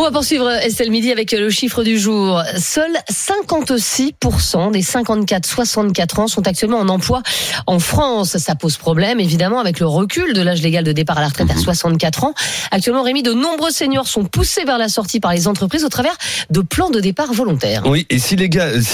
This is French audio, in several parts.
On va poursuivre Estelle Midi avec le chiffre du jour. Seuls 56% des 54-64 ans sont actuellement en emploi en France. Ça pose problème, évidemment, avec le recul de l'âge légal de départ à la retraite à 64 ans. Actuellement, Rémi, de nombreux seniors sont poussés vers la sortie par les entreprises au travers de plans de départ volontaires. Oui, et si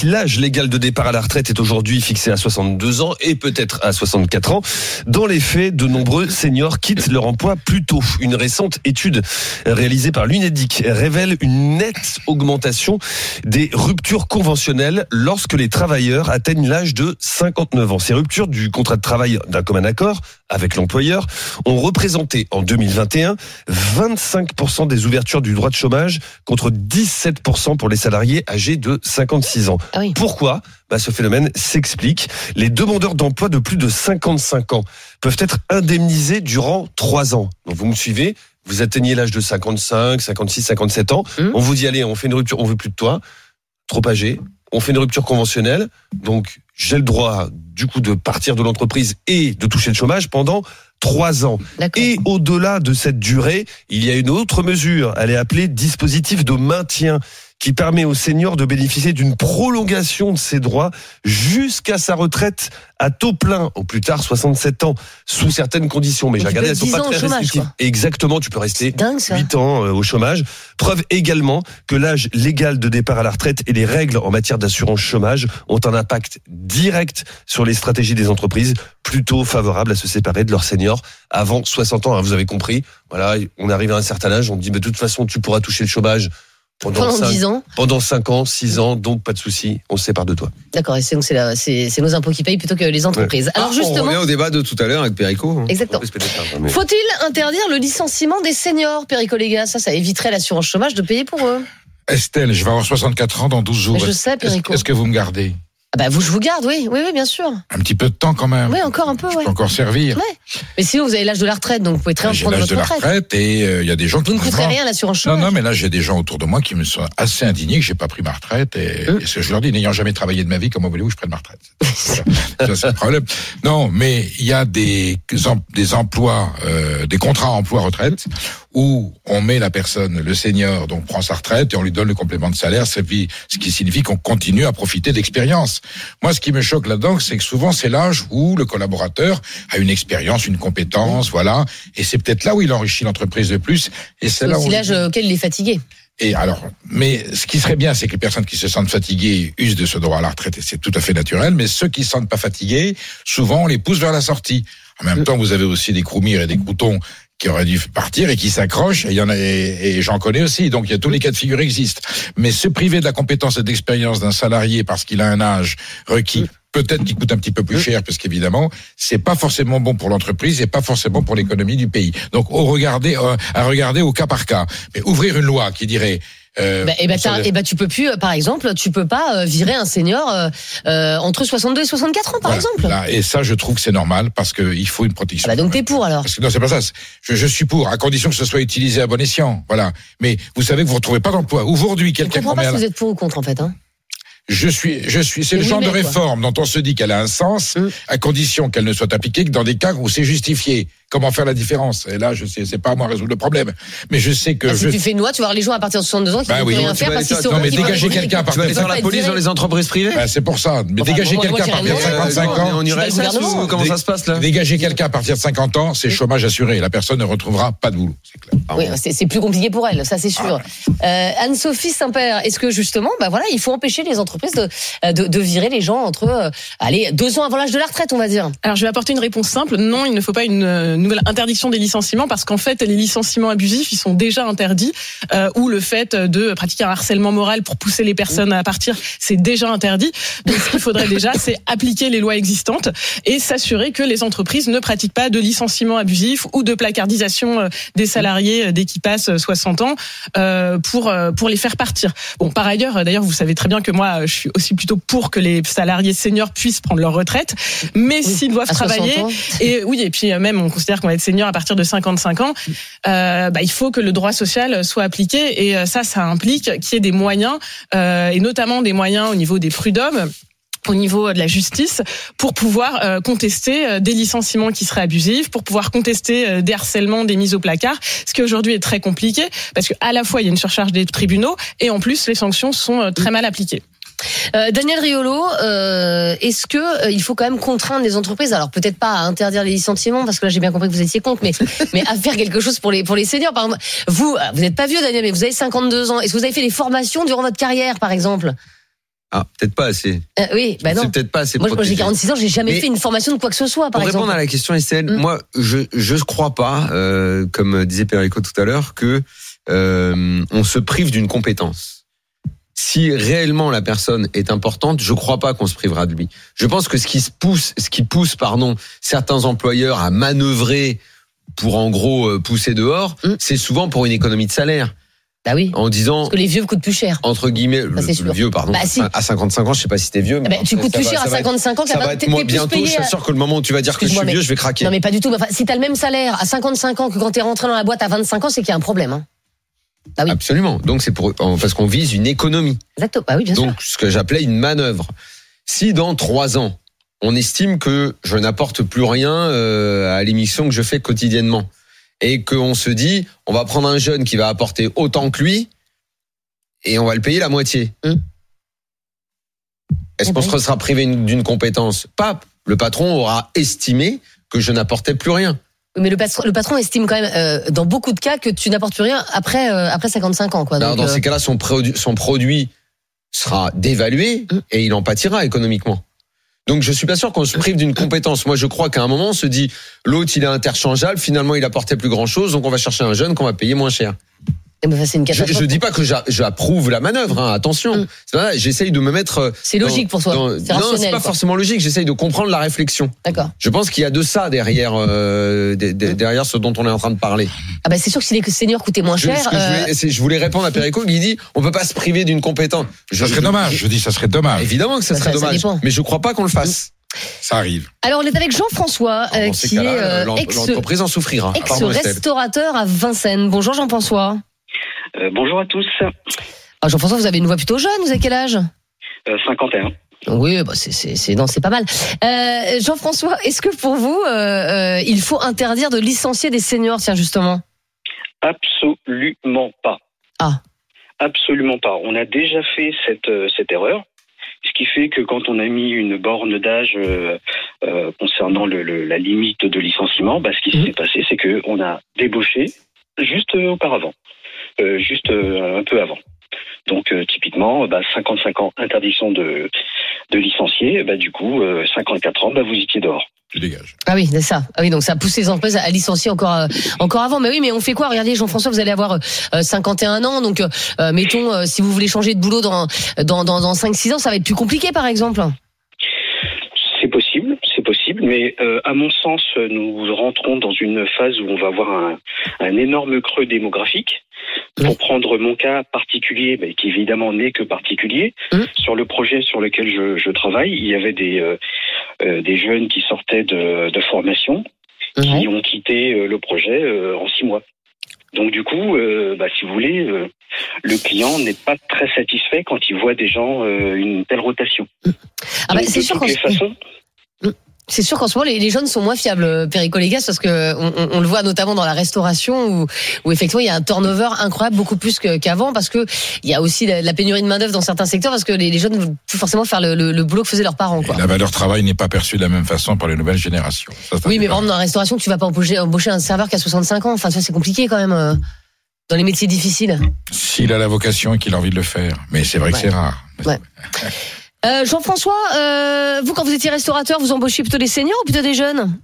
l'âge légal de départ à la retraite est aujourd'hui fixé à 62 ans et peut-être à 64 ans, dans les faits, de nombreux seniors quittent leur emploi plus tôt. Une récente étude réalisée par l'UNEDIC révèle une nette augmentation des ruptures conventionnelles lorsque les travailleurs atteignent l'âge de 59 ans. Ces ruptures du contrat de travail d'un commun accord avec l'employeur ont représenté en 2021 25% des ouvertures du droit de chômage contre 17% pour les salariés âgés de 56 ans. Ah oui. Pourquoi? Bah, Ce phénomène s'explique. Les demandeurs d'emploi de plus de 55 ans peuvent être indemnisés durant 3 ans. Donc vous me suivez vous atteignez l'âge de 55, 56, 57 ans. Hum. On vous dit, allez, on fait une rupture, on veut plus de toi. Trop âgé. On fait une rupture conventionnelle. Donc, j'ai le droit, du coup, de partir de l'entreprise et de toucher le chômage pendant trois ans. Et au-delà de cette durée, il y a une autre mesure. Elle est appelée dispositif de maintien qui permet aux seniors de bénéficier d'une prolongation de ses droits jusqu'à sa retraite à taux plein, au plus tard 67 ans, sous certaines conditions. Mais j'ai regardé, elles sont 10 pas ans au très chômage, restrictives. quoi. Exactement, tu peux rester Dingue ça. 8 ans euh, au chômage. Preuve également que l'âge légal de départ à la retraite et les règles en matière d'assurance chômage ont un impact direct sur les stratégies des entreprises, plutôt favorables à se séparer de leurs seniors avant 60 ans. hein, vous avez compris? Voilà, on arrive à un certain âge, on dit, mais de toute façon, tu pourras toucher le chômage pendant, Pendant 5, 10 ans. pendant 5 ans, 6 ans, donc pas de souci, on se sépare de toi. D'accord. Et c'est donc c'est nos impôts qui payent plutôt que les entreprises. Alors Ah, On justement. revient au débat de tout à l'heure avec Perico. hein. Exactement. Faut-il interdire le licenciement des seniors, Perico les gars? Ça, ça éviterait l'assurance chômage de payer pour eux. Estelle, je vais avoir 64 ans dans 12 jours. Mais je sais, Perico. est-ce que vous me gardez? Ah bah vous, je vous garde, oui, oui, oui, bien sûr. Un petit peu de temps quand même. Oui, encore un peu, Je ouais. peux encore servir. Ouais. Mais sinon, vous avez l'âge de la retraite, donc vous pouvez très bien prendre l'âge votre de la retraite. retraite et euh, il y a des gens qui Vous ne demandent- rien l'assurance Non, chômage. non, mais là, j'ai des gens autour de moi qui me sont assez indignés que j'ai pas pris ma retraite et, et ce que je leur dis, n'ayant jamais travaillé de ma vie, comment voulez-vous que je prenne ma retraite? Ça, c'est le problème. Non, mais il y a des, des emplois, euh, des contrats emploi-retraite où on met la personne, le senior, donc prend sa retraite et on lui donne le complément de salaire, ce qui signifie qu'on continue à profiter d'expérience. Moi, ce qui me choque là-dedans, c'est que souvent c'est l'âge où le collaborateur a une expérience, une compétence, voilà, et c'est peut-être là où il enrichit l'entreprise de plus. Et c'est là où l'âge auquel il est fatigué. et alors, mais ce qui serait bien, c'est que les personnes qui se sentent fatiguées usent de ce droit à la retraite, et c'est tout à fait naturel. Mais ceux qui ne se sentent pas fatigués, souvent, on les pousse vers la sortie. En même temps, vous avez aussi des croumirs et des croutons qui auraient dû partir et qui s'accrochent. Et il y en a, et, et j'en connais aussi. Donc, il y a tous les cas de figure existent. Mais se priver de la compétence et d'expérience d'un salarié parce qu'il a un âge requis, peut-être qu'il coûte un petit peu plus cher, parce qu'évidemment, c'est pas forcément bon pour l'entreprise et pas forcément pour l'économie du pays. Donc, au regarder, euh, à regarder au cas par cas. Mais ouvrir une loi qui dirait, euh, Bah, et bah, t'as- laisse- et bah, tu peux plus, euh, par exemple, tu peux pas euh, virer un senior euh, entre 62 et 64 ans, par voilà. exemple. Là, et ça, je trouve que c'est normal parce qu'il faut une protection. Ah bah, donc t'es pour alors. Parce que non, c'est pas ça. Je, je suis pour, à condition que ce soit utilisé à bon escient. Voilà. Mais vous savez que vous ne retrouvez pas d'emploi. Aujourd'hui, Je quelqu'un comprends qu'on met pas si vous êtes pour ou contre en fait. Hein. Je suis, je suis, c'est le oui, genre de quoi. réforme dont on se dit qu'elle a un sens, Mm. à condition qu'elle ne soit appliquée que dans des cas où c'est justifié. Comment faire la différence Et là, je sais, c'est pas à moi de résoudre le problème. Mais je sais que Ah, je. si tu fais une loi, tu vas voir les gens à partir de 62 ans qui Bah ne oui, rien tu faire parce qu'ils sont non, mais dégager quelqu'un peuvent la police dans les entreprises privées Bah, c'est pour ça. Mais dégager quelqu'un à partir de rien à dire. 55 ans. On irait comment ça se passe là Dégager quelqu'un à partir de 50 ans, c'est chômage assuré. La personne ne retrouvera pas de boulot. C'est clair. Oui, c'est plus compliqué pour elle, ça c'est sûr. Euh, Anne-Sophie Saint-Père, est-ce que justement, bah voilà, il faut empêcher les entreprises de, de, de virer les gens entre, euh, allez, deux ans avant l'âge de la retraite, on va dire? Alors je vais apporter une réponse simple. Non, il ne faut pas une euh, nouvelle interdiction des licenciements parce qu'en fait les licenciements abusifs ils sont déjà interdits euh, ou le fait de pratiquer un harcèlement moral pour pousser les personnes à partir c'est déjà interdit. Donc ce qu'il faudrait déjà c'est appliquer les lois existantes et s'assurer que les entreprises ne pratiquent pas de licenciements abusifs ou de placardisation euh, des salariés euh, dès qu'ils passent euh, 60 ans euh, pour pour les faire partir. Bon par ailleurs d'ailleurs vous savez très bien que moi je suis aussi plutôt pour que les salariés seniors puissent prendre leur retraite mais s'ils doivent À 60 travailler ans. et oui, et puis même on considère qu'on va être senior à partir de 55 ans. Euh, bah, il faut que le droit social soit appliqué et euh, ça, ça implique qu'il y ait des moyens euh, et notamment des moyens au niveau des prud'hommes au niveau de la justice pour pouvoir euh, contester euh, des licenciements qui seraient abusifs, pour pouvoir contester euh, des harcèlements, des mises au placard, ce qui aujourd'hui est très compliqué parce qu'à la fois il y a une surcharge des tribunaux et en plus les sanctions sont euh, très mal appliquées. Euh, Daniel Riolo, euh, est-ce que euh, il faut quand même contraindre les entreprises? Alors peut-être pas à interdire les licenciements parce que là j'ai bien compris que vous étiez contre, mais mais à faire quelque chose pour les pour les seniors. Par exemple, vous, euh, vous n'êtes pas vieux Daniel, mais vous avez 52 ans. Est-ce que vous avez fait des formations durant votre carrière, par exemple? Ah, peut-être pas assez. Euh, Oui, bah non. C'est peut-être pas assez. Moi, j'ai protégé. 46 ans, j'ai jamais Mais- fait une formation de quoi que ce soit, par Pour exemple. répondre à la question, Estelle, Mm. moi, je je crois pas, euh, comme disait Perico tout à l'heure, que euh, on se prive d'une compétence. Si réellement la personne est importante, je crois pas qu'on se privera de lui. Je pense que ce qui se pousse, ce qui pousse, pardon, certains employeurs à manœuvrer pour en gros euh, pousser dehors, Mm. c'est souvent pour une économie de salaire, Bah oui, en disant parce que les vieux coûtent plus cher. entre guillemets le, c'est le sûr. vieux pardon Bah, si. à 55 ans je sais pas si t'es vieux Eh mais ben, tu ça coûtes plus va- cher à ça va être- 55 ans ça qu'à va vingt- être t'es- moi t'es plus bientôt je suis à- sûr que le moment où tu vas dire que je suis mais- vieux je vais craquer Non mais pas du tout. Enfin, si t'as le même salaire à 55 ans que quand t'es rentré dans la boîte à 25 ans, c'est qu'il y a un problème. Hein. Oui, absolument donc c'est pour parce qu'on vise une économie exactement. Bah oui, bien sûr. donc ce que j'appelais une manœuvre si dans trois ans on estime que je n'apporte plus rien euh, à l'émission que je fais quotidiennement et qu'on se dit on va prendre un jeune qui va apporter autant que lui et on va le payer la moitié. Hum. Est-ce Eh qu'on ben. se sera privé une- d'une compétence? Pas. Le patron aura estimé que je n'apportais plus rien. Mais le patron, le patron estime quand même, euh, dans beaucoup de cas, que tu n'apportes plus rien après euh, après 55 ans, quoi. Donc, dans euh, ces cas-là, son produit, son produit sera dévalué Hum. et il en pâtira économiquement. Donc je suis pas sûr qu'on se prive d'une compétence. Moi, je crois qu'à un moment, on se dit l'autre il est interchangeable. Finalement, il apportait plus grand chose, donc on va chercher un jeune qu'on va payer moins cher. Enfin, c'est une Je, je dis pas que j'a- j'approuve la manœuvre. Hein, attention, pas- j'essaye de me mettre. euh, C'est logique dans- pour toi. dans- non, c'est pas quoi. forcément logique. J'essaye de comprendre la réflexion. D'accord. Je pense qu'il y a de ça derrière, euh, de- de- derrière ce dont on est en train de parler. Ah bah c'est sûr que si les seniors coûtaient moins Je, cher. ce que je, euh, voulais, je voulais répondre à Perico qui dit on peut pas se priver d'une compétence. Je- Ça serait je- dommage. Je dis, ça serait dommage. Évidemment que ça Bah, serait ça- dommage, mais je crois pas qu'on le fasse. Ça arrive. Alors on est avec Jean-François, euh, ces qui est euh, l'entreprise en souffrira. Ex-restaurateur à Vincennes. Bonjour Jean-François. Euh, bonjour à tous. Ah, Jean-François, vous avez une voix plutôt jeune. Vous avez quel âge? Euh, 51. Oui, bah c'est c'est c'est non, c'est pas mal. Euh, Jean-François, est-ce que pour vous, euh, il faut interdire de licencier des seniors, tiens justement Absolument pas. Ah. Absolument pas. On a déjà fait cette, cette erreur. Ce qui fait que quand on a mis une borne d'âge euh, euh, concernant le, le- la limite de licenciement, bah, ce qui Mhm. s'est passé, c'est que on a débauché juste auparavant, juste euh, un peu avant. Donc euh, typiquement, bah, 55 ans interdiction de, de licencier, bah, du coup euh, 54 ans, bah, vous étiez dehors. Tu dégages. Ah oui, c'est ça. Ah oui, donc ça pousse les entreprises à licencier encore euh, encore avant. Mais oui, mais on fait quoi? Regardez, Jean-François, vous allez avoir euh, 51 ans, donc euh, euh, mettons euh, si vous voulez changer de boulot dans dans dans, dans 5-6 ans, ça va être plus compliqué, par exemple. Possible, mais euh, à mon sens, nous rentrons dans une phase où on va avoir un, un énorme creux démographique. Pour Oui. prendre mon cas particulier, mais qui évidemment n'est que particulier, sur le projet sur lequel je, je travaille, il y avait des, euh, euh, des jeunes qui sortaient de, de formation, qui ont quitté euh, le projet euh, en six mois. Donc du coup, euh, bah, si vous voulez, euh, le client n'est pas très satisfait quand il voit des gens euh, une telle rotation. Ah bah, de sûr toutes les façons, c'est sûr qu'en ce moment les, les jeunes sont moins fiables, euh, Perico Légas, parce que on, on- on le voit notamment dans la restauration où, où effectivement il y a un turnover incroyable, beaucoup plus qu'avant, parce que il y a aussi la, la pénurie de main d'œuvre dans certains secteurs, parce que les, les jeunes ne veulent plus forcément faire le, le- le boulot que faisaient leurs parents. Quoi. La valeur travail n'est pas perçue de la même façon par les nouvelles générations. Ça, ça Oui, mais par exemple, dans la restauration, tu vas pas embaucher, embaucher un serveur qui a 65 ans. Enfin, vois, c'est compliqué quand même. euh, Dans les métiers difficiles. S'il a la vocation et qu'il a envie de le faire. Mais c'est vrai que c'est rare. Ouais. Euh, Jean-François, euh, vous, quand vous étiez restaurateur, vous embauchiez plutôt des seniors ou plutôt des jeunes?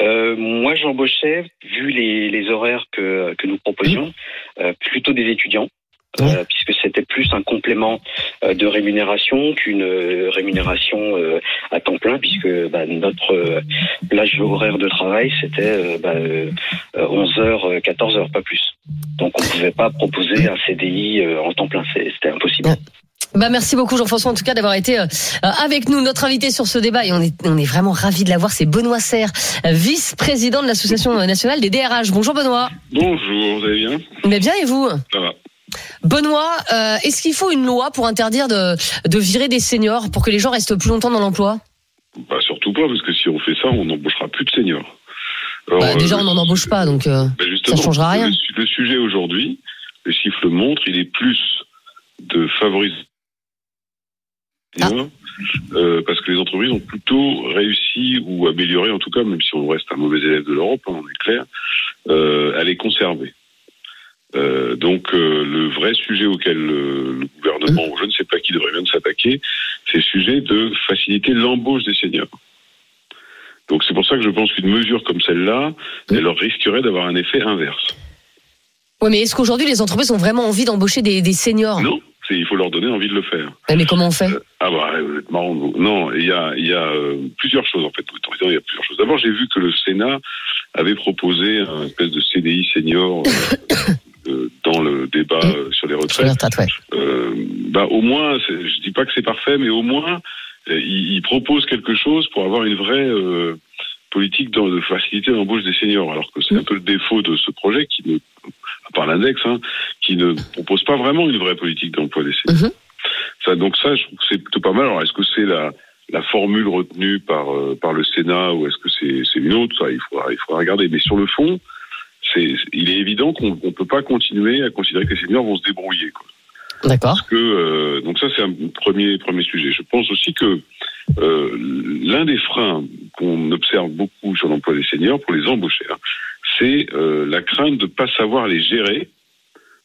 Euh, moi, j'embauchais, vu les, les horaires que, que nous proposions, plutôt des étudiants. euh, puisque c'était plus un complément euh, de rémunération qu'une euh, rémunération à temps plein, puisque bah, notre plage horaire de travail, c'était euh, bah, euh, 11 heures, euh, 14 heures, pas plus. Donc on ne pouvait pas proposer un CDI en temps plein, c'était impossible. Bah merci beaucoup Jean-François en tout cas d'avoir été euh, avec nous notre invité sur ce débat et on est on est vraiment ravi de l'avoir c'est Benoît Serre vice-président de l'association nationale des DRH. Bonjour Benoît. Bonjour, vous allez bien? Mais bien et vous? Ça va. Benoît, euh, est-ce qu'il faut une loi pour interdire de, de virer des seniors pour que les gens restent plus longtemps dans l'emploi? Bah, surtout pas, parce que si on fait ça, on n'embauchera plus de seniors. Alors, Bah, Déjà, euh, on n'en embauche pas, donc euh, bah, ça changera rien. Le, le sujet aujourd'hui, les chiffres le montrent, il est plus de favoriser Ah. euh, parce que les entreprises ont plutôt réussi ou amélioré, en tout cas, même si on reste un mauvais élève de l'Europe, hein, on est clair, euh, à les conserver. Euh, donc euh, le vrai sujet auquel euh, le gouvernement, ou je ne sais pas qui devrait bien s'attaquer, c'est le sujet de faciliter l'embauche des seniors. Donc c'est pour ça que je pense qu'une mesure comme celle-là, elle leur risquerait d'avoir un effet inverse. ouais, mais est-ce qu'aujourd'hui les entreprises ont vraiment envie d'embaucher des, des seniors? Non, il faut leur donner envie de le faire. Ouais, Mais comment on fait Ah bah marrant. Non, il y a, il y a euh, plusieurs choses en fait. Il y a plusieurs choses. D'abord, j'ai vu que le Sénat avait proposé un espèce de CDI senior euh, euh, dans le débat euh, sur les Sur les retraites. retraites, ouais. Euh, bah au moins, je dis pas que c'est parfait, mais au moins euh, il, il propose quelque chose pour avoir une vraie euh, politique de faciliter l'embauche des seniors. Alors que c'est un peu le défaut de ce projet qui ne, à part l'index, hein, qui ne propose pas vraiment une vraie politique d'emploi des seniors. Mhm. Ça, donc ça, je trouve que c'est plutôt pas mal. Alors est-ce que c'est la la formule retenue par euh, par le Sénat ou est-ce que c'est c'est une autre? Ça, il faudra il faudra regarder. Mais sur le fond, c'est il est évident qu'on ne peut pas continuer à considérer que les seniors vont se débrouiller. Quoi. D'accord. Parce que euh, donc ça c'est un premier premier sujet. Je pense aussi que euh, l'un des freins qu'on observe beaucoup sur l'emploi des seniors pour les embaucher, hein, c'est euh, la crainte de pas savoir les gérer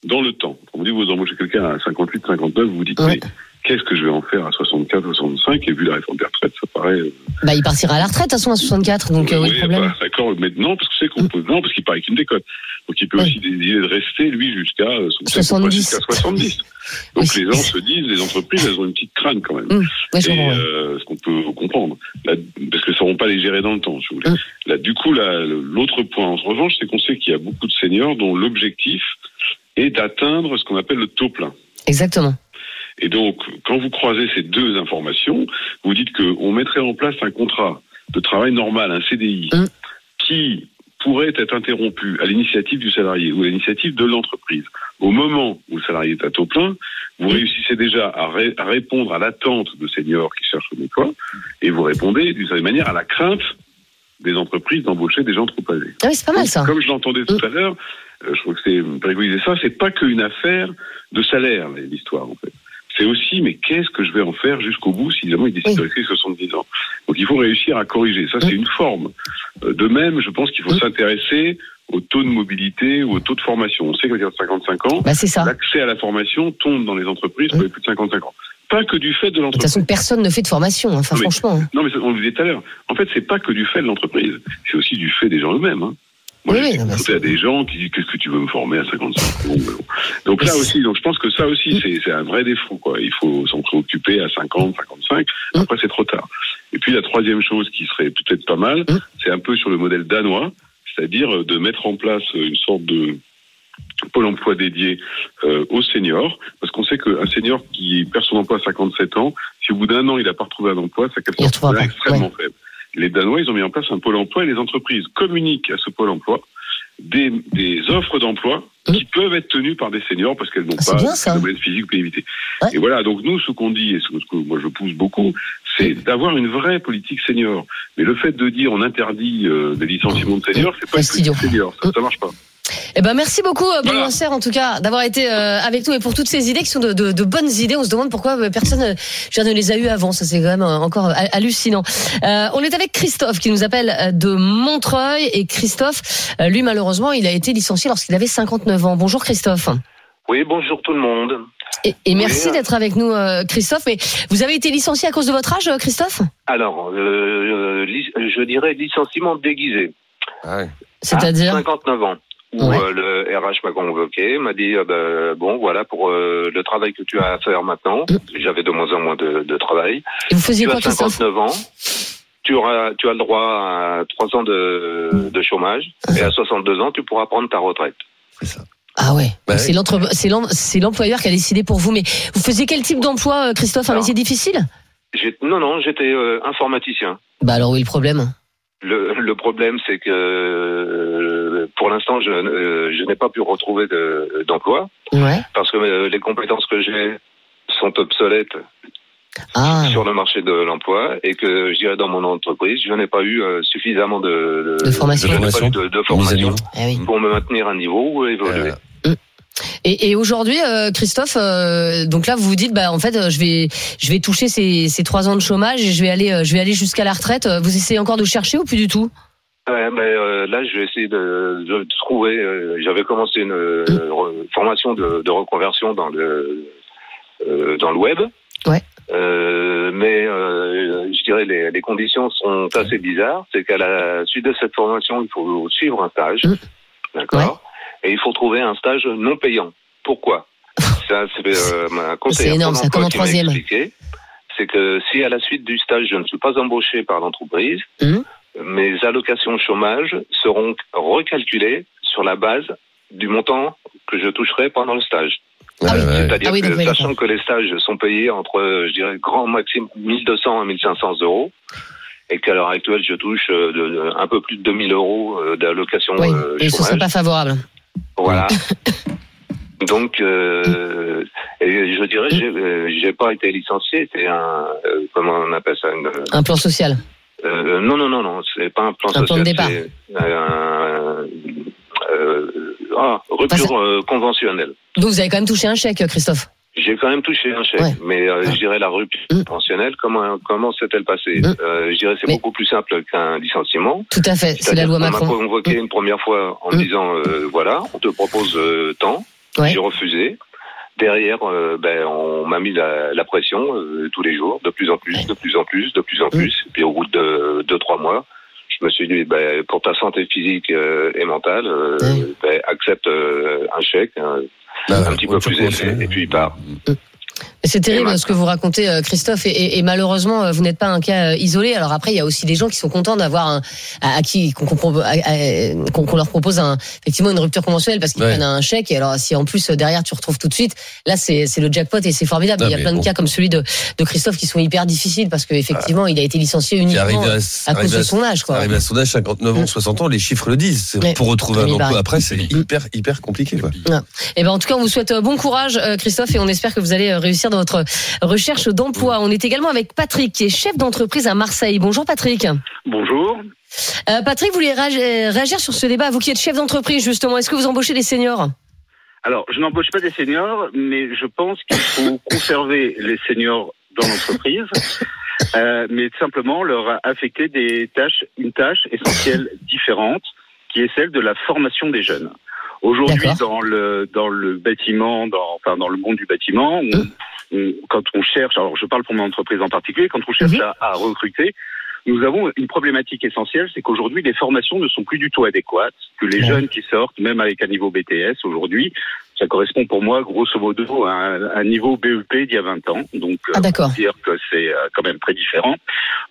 dans le temps. On vous dit vous embauchez quelqu'un à 58, 59, vous vous dites Ouais. mais qu'est-ce que je vais en faire à 64, 65 et vu la réforme des retraites, ça paraît euh, Bah, il partira à la retraite, de toute façon, à 64, donc euh, est le oui, problème bah, D'accord, mais non, parce que c'est qu'on peut, non, parce qu'il paraît qu'une décote. Donc il peut Oui. aussi décider de rester, lui, jusqu'à euh, son- 70. jusqu'à 70. Donc Oui. les gens se disent, les entreprises, elles ont une petite crâne quand même. Hum, ouais, Et euh, ce qu'on peut comprendre, Là, parce que ça ne sauront pas les gérer dans le temps, si vous voulez. Hum. Là, du coup, l'autre point, en revanche, c'est qu'on sait qu'il y a beaucoup de seniors dont l'objectif est d'atteindre ce qu'on appelle le taux plein. Exactement. Et donc, quand vous croisez ces deux informations, vous dites qu'on mettrait en place un contrat de travail normal, un CDI, Mm. qui pourrait être interrompu à l'initiative du salarié ou à l'initiative de l'entreprise. Au moment où le salarié est à taux plein, vous réussissez déjà à, ré- à répondre à l'attente de seniors qui cherchent un emploi et vous répondez d'une certaine manière à la crainte des entreprises d'embaucher des gens trop âgés. Ah oui, c'est pas mal ça. Comme je l'entendais tout à l'heure, euh, je trouve que c'est préconiser ça, c'est pas qu'une affaire de salaire, l'histoire, en fait. C'est aussi, mais qu'est-ce que je vais en faire jusqu'au bout si évidemment il décide de rester 70 ans? Donc il faut réussir à corriger. Ça, c'est une forme. Euh, De même, je pense qu'il faut s'intéresser au taux de mobilité ou au taux de formation. On sait qu'à 55 ans, Bah. De l'accès à la formation tombe dans les entreprises pour les plus de 55 ans. Pas que du fait de toute l'entreprise. façon, personne ne fait de formation, hein. enfin, mais- franchement. hein. Non, mais ça, on le disait tout à l'heure. En fait, c'est pas que du fait de l'entreprise. C'est aussi du fait des gens eux-mêmes. Hein. Moi, Oui, j'ai oui, à des gens qui disent qu'est-ce que tu veux me former à 55 ans Bon, bon. Donc là aussi, donc je pense que ça aussi, c'est c'est un vrai défaut. Quoi. Il faut s'en préoccuper à 50, 55. Après, c'est trop tard. Et puis la troisième chose qui serait peut-être pas mal, c'est un peu sur le modèle danois, c'est-à-dire euh, de mettre en place une sorte de pôle emploi dédié euh, aux seniors, parce qu'on sait qu'un senior qui perd son emploi à 57 ans, si au bout d'un an il n'a pas retrouvé un emploi, sa capacité est extrêmement faible. Les Danois, ils ont mis en place un pôle emploi et les entreprises communiquent à ce pôle emploi des, des offres d'emploi qui peuvent être tenues par des seniors parce qu'elles n'ont Ah, pas de moyens physiques ou pénibilité. Ouais. Et voilà, donc nous, ce qu'on dit, et ce que moi je pousse beaucoup, c'est d'avoir une vraie politique senior. Mais le fait de dire on interdit euh, des licenciements de seniors, c'est pas une politique senior, ça, ça marche pas. Eh ben, merci beaucoup, euh, Benoît Voilà. Serre, en tout cas, d'avoir été euh, avec nous et pour toutes ces idées qui sont de, de- de bonnes idées. On se demande pourquoi euh, personne euh, je veux dire, ne les a eues avant. Ça, c'est quand même euh, encore euh, hallucinant. Euh, on est avec Christophe qui nous appelle euh, de Montreuil. Et Christophe, euh, lui, malheureusement, il a été licencié lorsqu'il avait 59 ans. Bonjour, Christophe. Oui, bonjour tout le monde. Et, et merci Oui. d'être avec nous, euh, Christophe. Mais vous avez été licencié à cause de votre âge, euh, Christophe? Alors, euh, je dirais licenciement déguisé. C'est-à-dire? À 59 ans. Où Ouais. euh, le RH m'a convoqué, m'a dit euh, ben, bon voilà pour euh, le travail que tu as à faire maintenant. J'avais de moins en moins de, de travail. Et vous faisiez tu quoi, as Christophe 59 ans. Tu auras, tu as le droit à 3 ans de, de chômage et à 62 ans tu pourras prendre ta retraite. Ah ouais. Bah c'est l'entre- c'est l'em- c'est l'employeur qui a décidé pour vous. Mais vous faisiez quel type d'emploi, euh, Christophe? Un Alors. métier difficile? J'ai- Non non, j'étais euh, informaticien. Bah alors où est le problème? Le, le problème, c'est que euh, pour l'instant, je, euh, je n'ai pas pu retrouver de- d'emploi Ouais. parce que euh, les compétences que j'ai sont obsolètes Ah. sur le marché de l'emploi et que je dirais dans mon entreprise, je n'ai pas eu euh, suffisamment de, De formation. pas Formation. eu formation niveau. Oui. pour me maintenir à un niveau ou évoluer. Euh, Et, et aujourd'hui, euh, Christophe, euh, donc là, vous vous dites, bah en fait, euh, je vais, je vais toucher ces, ces trois ans de chômage et je vais aller, je vais aller jusqu'à la retraite. Vous essayez encore de chercher ou plus du tout? Ouais, mais euh, là, je vais essayer de, de trouver. euh, J'avais commencé une euh, formation de, de reconversion dans le dans le web. Ouais. Mais je dirais les, les conditions sont assez bizarres. C'est qu'à la suite de cette formation, il faut suivre un stage, Mm. d'accord, et il faut trouver un stage non payant. Pourquoi? Ça, c'est ma conseillère énorme, Pôle ça, comme en troisième. C'est que si à la suite du stage, je ne suis pas embauché par l'entreprise, Mhm. Mes allocations chômage seront recalculées sur la base du montant que je toucherai pendant le stage. Ah oui. C'est-à-dire Ah oui, que, oui, sachant que les stages sont payés entre, je dirais, grand maximum 1200 à 1500 euros, et qu'à l'heure actuelle, je touche euh, de- de- un peu plus de 2000 euros euh, d'allocation Oui. euh, Et ce serait pas favorable. Voilà. Donc, euh, et je dirais, j'ai pas été licencié, c'est un, euh, comment on appelle ça, une, Un plan social. Euh, non, non, non, non, c'est pas un plan Un plan social. de départ. c'est un, euh, ah, rupture euh, conventionnelle. Donc vous avez quand même touché un chèque, Christophe. J'ai quand même touché un chèque, Ouais. mais euh, Ouais. je dirais la rupture Mm. conventionnelle, comment comment s'est-elle passée? Mm. euh, Je dirais c'est Mais- beaucoup plus simple qu'un licenciement. Tout à fait. C'est la loi qu'on m'a Macron. convoqué une première fois en Mm. me disant euh, voilà, on te propose euh, tant. Ouais. J'ai refusé. Derrière, euh, ben, on m'a mis la, la pression euh, tous les jours, de plus en plus, de plus en plus, de plus en plus. Puis au bout de deux, trois mois, je me suis dit, ben, pour ta santé physique euh, et mentale, euh, ben, accepte euh, un chèque, un, Ah, un petit peu plus élevé, et puis il part. C'est terrible ce que vous racontez, euh, Christophe, et, et- et malheureusement, euh, vous n'êtes pas un cas euh, isolé. Alors après, il y a aussi des gens qui sont contents d'avoir un, à, à qui qu'on leur propose un, effectivement une rupture conventionnelle parce qu'ils Ouais. prennent un chèque. Et alors, si en plus derrière tu retrouves tout de suite, là c'est le jackpot et c'est formidable. Non, il y a plein bon. de cas comme celui de, de Christophe qui sont hyper difficiles parce qu'effectivement, il a été licencié uniquement à, cause de son âge, quoi. arrive à son âge, 59 ans, Mm. 60 ans, les chiffres le disent. Pour retrouver un emploi après, c'est hyper, hyper compliqué, quoi. Et ben en tout cas, on vous souhaite bon courage, Christophe, et on espère que vous allez réussir dans votre recherche d'emploi. On est également avec Patrick, qui est chef d'entreprise à Marseille. Bonjour Patrick. Bonjour. Euh, Patrick, vous voulez euh, réagir sur ce débat, vous qui êtes chef d'entreprise justement. Est-ce que vous embauchez des seniors? Alors, je n'embauche pas des seniors, mais je pense qu'il faut conserver les seniors dans l'entreprise, euh, mais simplement leur affecter des tâches, une tâche essentielle différente, qui est celle de la formation des jeunes. Aujourd'hui, dans le dans le bâtiment, dans enfin dans le monde du bâtiment, on- on- quand on cherche, alors je parle pour mon entreprise en particulier, quand on cherche Mhm. à, à recruter, nous avons une problématique essentielle, c'est qu'aujourd'hui les formations ne sont plus du tout adéquates, que les Ouais. jeunes qui sortent, même avec un niveau BTS aujourd'hui, ça correspond pour moi grosso modo à un, un niveau BEP d'il y a 20 ans. Donc Ah, d'accord. on peut dire que c'est euh, quand même très différent.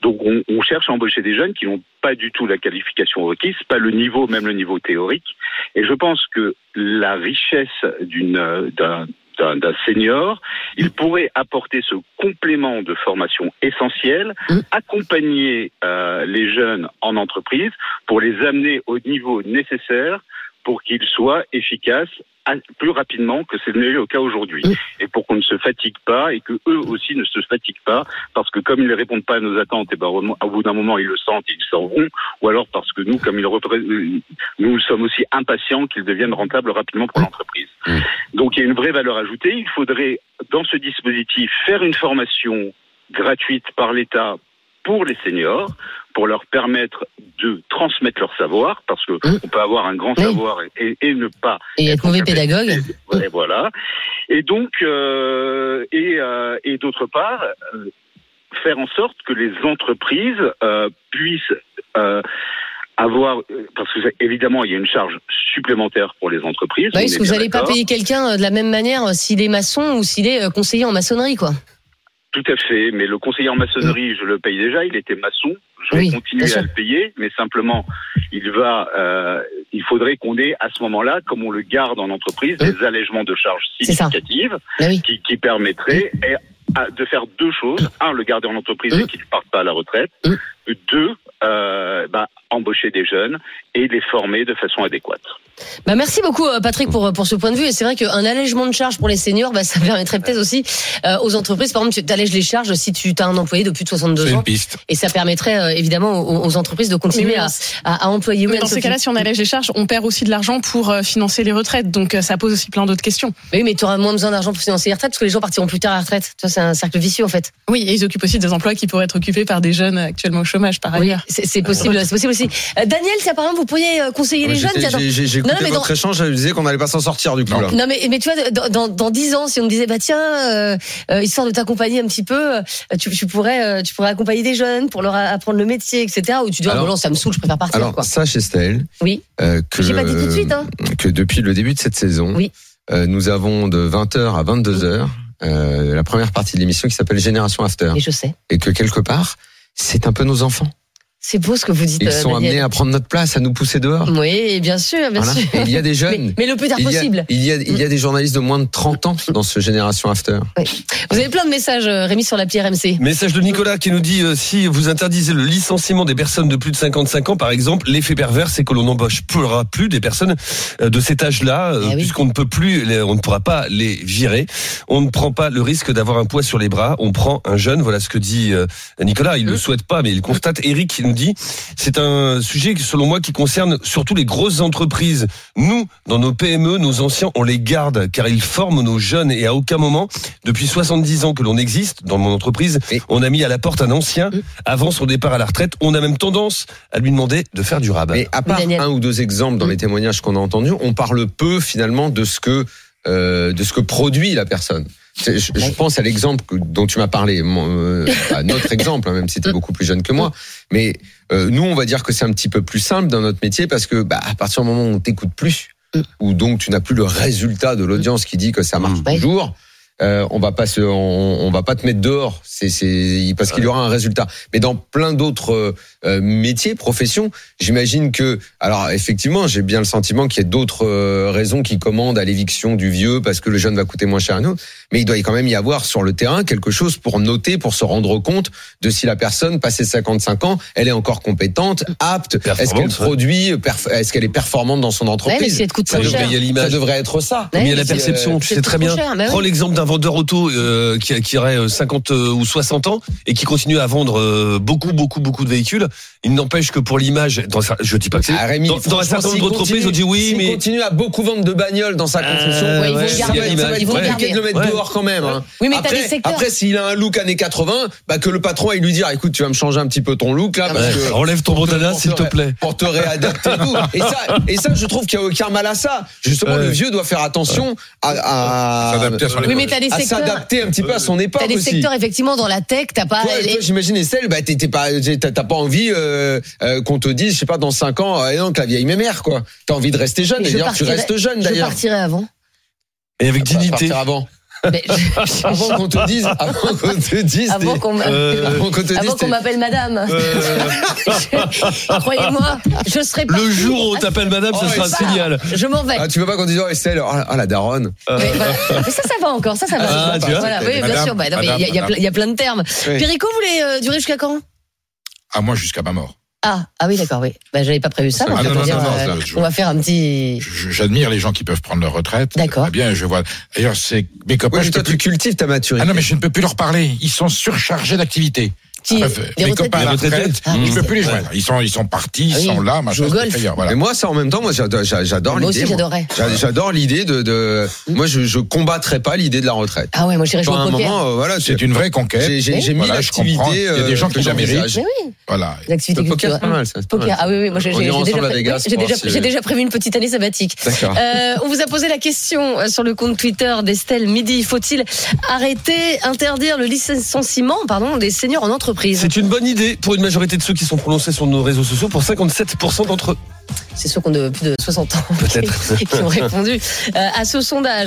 Donc on, on cherche à embaucher des jeunes qui n'ont pas du tout la qualification requise, pas le niveau, même le niveau théorique. Et je pense que la richesse d'une euh, d'un d'un senior, il pourrait apporter ce complément de formation essentiel, Mm. accompagner euh, les jeunes en entreprise pour les amener au niveau nécessaire pour qu'ils soient efficaces à- plus rapidement que c'est le cas aujourd'hui. Et pour qu'on ne se fatigue pas et que eux aussi ne se fatiguent pas parce que comme ils ne répondent pas à nos attentes, et ben, au bout d'un moment ils le sentent, ils s'en vont, ou alors parce que nous, comme ils euh, nous sommes aussi impatients qu'ils deviennent rentables rapidement pour l'entreprise. Donc il y a une vraie valeur ajoutée. Il faudrait dans ce dispositif faire une formation gratuite par l'État pour les seniors, pour leur permettre de transmettre leur savoir, parce que Mm. on peut avoir un grand Oui. savoir et, et ne pas Et être mauvais pédagogue Ouais, voilà. Et donc, euh, et, euh, et d'autre part, euh, faire en sorte que les entreprises puissent avoir, parce que évidemment, il y a une charge supplémentaire pour les entreprises. Bah oui, parce que vous n'allez pas payer quelqu'un de la même manière s'il est maçon ou s'il est conseiller en maçonnerie, quoi. Tout à fait, mais le conseiller en maçonnerie, je le paye déjà, il était maçon, je vais continuer à le payer, mais simplement, il va, euh, il faudrait qu'on ait à ce moment-là, comme on le garde en entreprise, Oui. des allègements de charges significatives Bah qui, qui permettraient de faire deux choses. Un, le garder en entreprise et qu'il ne parte pas à la retraite. Deux, euh, bah, embaucher des jeunes et les former de façon adéquate. Bah, merci beaucoup euh, Patrick pour pour ce point de vue et c'est vrai qu'un allègement de charges pour les seniors bah, ça permettrait peut-être aussi euh, aux entreprises par exemple tu allèges les charges si tu as un employé de plus de 62 C'est ans une piste. et ça permettrait euh, évidemment aux, aux entreprises de continuer oui, à, à, à employer. Mais dans ces cas-là, si on allège les charges, on perd aussi de l'argent pour euh, financer les retraites. Donc euh, ça pose aussi plein d'autres questions. Mais oui, mais tu auras moins besoin d'argent pour financer les retraites parce que les gens partiront plus tard à la retraite. Tu vois, c'est un cercle vicieux en fait. Oui, et ils occupent aussi des emplois qui pourraient être occupés par des jeunes actuellement au chômage, par ailleurs. c'est c'est possible, c'est possible aussi. Euh, Daniel, si apparemment vous pourriez euh, conseiller les jeunes. J'ai Non, non, écouté mais votre dans- échange, je me disais qu'on n'allait pas s'en sortir du coup là. Non mais mais tu vois dans, dans, dans 10 ans si on me disait bah tiens euh, euh, histoire de t'accompagner un petit peu euh, tu, tu pourrais euh, tu pourrais accompagner des jeunes pour leur apprendre le métier etc ou tu dis ah, bon non ça me saoule je préfère partir Alors quoi sache Estelle oui euh, que pas dit tout de suite, hein. que depuis le début de cette saison, Oui. nous avons de 20h à 22h euh, la première partie de l'émission qui s'appelle Génération After et je sais et que quelque part c'est un peu nos enfants. C'est beau ce que vous dites Ils sont Daniel. amenés à prendre notre place, à nous pousser dehors. oui bien sûr bien Voilà. sûr Et il y a des jeunes. mais le plus tard il, y a, possible il, y a, il y a des journalistes de moins de 30 ans dans ce Génération After. vous avez plein de messages euh, Rémi sur l'appli RMC Message de Nicolas qui nous dit euh, si vous interdisez le licenciement des personnes de plus de 55 ans, par exemple, l'effet pervers, c'est que l'on n'embauchera plus des personnes euh, de cet âge-là, euh, Eh oui. puisqu'on ne peut plus, les- on ne pourra pas les virer. On ne prend pas le risque d'avoir un poids sur les bras. On prend un jeune. Voilà ce que dit euh, Nicolas. Il ne le souhaite pas, mais il constate. Eric nous dit c'est un sujet qui, selon moi qui concerne surtout les grosses entreprises. Nous, dans nos PME, nos anciens, on les garde car ils forment nos jeunes et à aucun moment, depuis 70 ans que l'on existe dans mon entreprise, Et- on a mis à la porte un ancien avant son départ à la retraite. On a même tendance à lui demander de faire du rabat. Mais à part Daniel. un ou deux exemples dans les témoignages qu'on a entendus, on parle peu finalement de ce que euh, de ce que produit la personne. Je, je pense à l'exemple dont tu m'as parlé, euh, à notre exemple, hein, même si tu es beaucoup plus jeune que moi. Mais euh, nous, on va dire que c'est un petit peu plus simple dans notre métier parce que bah, à partir du moment où on t'écoute plus, ou donc tu n'as plus le résultat de l'audience qui dit que ça marche Ouais. toujours. Euh, on va pas se, on, on va pas te mettre dehors, c'est, c'est parce qu'il y aura un résultat. Mais dans plein d'autres euh, euh, métiers, professions, j'imagine que, alors effectivement, j'ai bien le sentiment qu'il y a d'autres euh, raisons qui commandent à l'éviction du vieux parce que le jeune va coûter moins cher à nous. Mais il doit quand même y avoir sur le terrain quelque chose pour noter, pour se rendre compte de si la personne, passé 55 ans, elle est encore compétente, apte, est-ce qu'elle produit, est-ce qu'elle est performante dans son ouais, mais entreprise? si elle te coûte Ça trop devrait cher Ça devrait être ça. Ouais, Mais il y a la c'est- perception, tu c'est sais très bien. cher, bah oui. Prends l'exemple d'un vendeur auto euh, qui, qui aurait euh, 50 euh, ou 60 ans et qui continue à vendre euh, beaucoup, beaucoup, beaucoup de véhicules. Il n'empêche que pour l'image, dans, je dis pas que c'est. Ah, Rémi, dans, dans un certain nombre d'entreprises, continue- on dit oui, mais continue à beaucoup vendre de bagnoles dans sa construction. Euh, Ouais, ils vont ouais, garder, ils ça vont- va être compliqué garder. de le mettre Ouais. dehors quand même. hein. Oui, mais après, des secteurs- après, s'il a un look années 80, bah que le patron il lui dire, écoute, tu vas me changer un petit peu ton look là, parce Ouais, que enlève ton bandana s'il te plaît. pour te réadapter et ça, et ça, je trouve qu'il y a aucun mal à ça. Justement, le vieux doit faire attention à, à, oui mais t'as des à secteurs s'adapter un petit peu à son époque t'as des aussi. secteurs effectivement dans la tech t'as pas Toi, les- toi, j'imagine Estelle, bah t'es t'es pas, t'as t'as pas envie euh, euh, qu'on te dise, je sais pas, dans 5 ans, ah non, que la vieille mémère quoi. T'as envie de rester jeune. Mais je D'ailleurs, tu partirais- restes jeune je d'ailleurs. partirais avant Et avec Bah, dignité. partir avant. Mais je- Avant qu'on te dise, avant qu'on te dise, avant qu'on Euh, m'appelle madame Euh, croyez-moi je serai le partie- jour où on t'appelle madame, ce Oh, sera un signal. je m'en vais Ah, tu veux pas qu'on dise, oh Estelle, oh, ah, la daronne. Mais, voilà. Mais ça, ça va encore, ça, ça va. Ah, tu vois voilà, oui, bien Madame, sûr. Bah, il y, a- plein- il y a plein de termes. Oui. Perico, vous voulez euh, durer jusqu'à quand? À moi jusqu'à ma mort. Ah, ah oui, d'accord, oui. Bah, j'avais pas prévu ça. Ah, donc non, on va non, dire, non, non, euh, ça, je- on va faire un petit. Je- J'admire les gens qui peuvent prendre leur retraite. D'accord. Très bien, je vois. D'ailleurs, c'est mes copains. Je mais toi, peux tu plus- cultives ta maturité. Ah non, mais je ne peux plus leur parler. Ils sont surchargés d'activités. Qui Bref, les retraités copains à la Les retraite, Ah, je oui, ne peux plus les joindre. Ils sont, ils sont partis, Ah ils oui, sont là, machin. Voilà. Mais moi, ça, en même temps, moi, j'adore, j'adore Moi aussi, l'idée. J'adore l'idée de, de, moi, je, je combattrais pas l'idée de la retraite. Ah ouais, moi j'irais jouer au un poker. moment, euh, voilà, C'est une vraie conquête. j'ai, mis l'activité. Il y a des euh, gens qui que la méritent. Voilà. l'activité Le poker, c'est pas culturelle. Poker, mal. ah oui, oui, moi j'ai déjà, prévu une petite année sabbatique. D'accord. Euh, on vous a posé la question sur le compte Twitter d'Estelle Midi. Faut-il arrêter, interdire le licenciement pardon, des seniors en entreprise? C'est une bonne idée pour une majorité de ceux qui sont prononcés sur nos réseaux sociaux, pour 57% d'entre eux. C'est ceux qui ont de plus de 60 ans qui ont répondu euh, à ce sondage.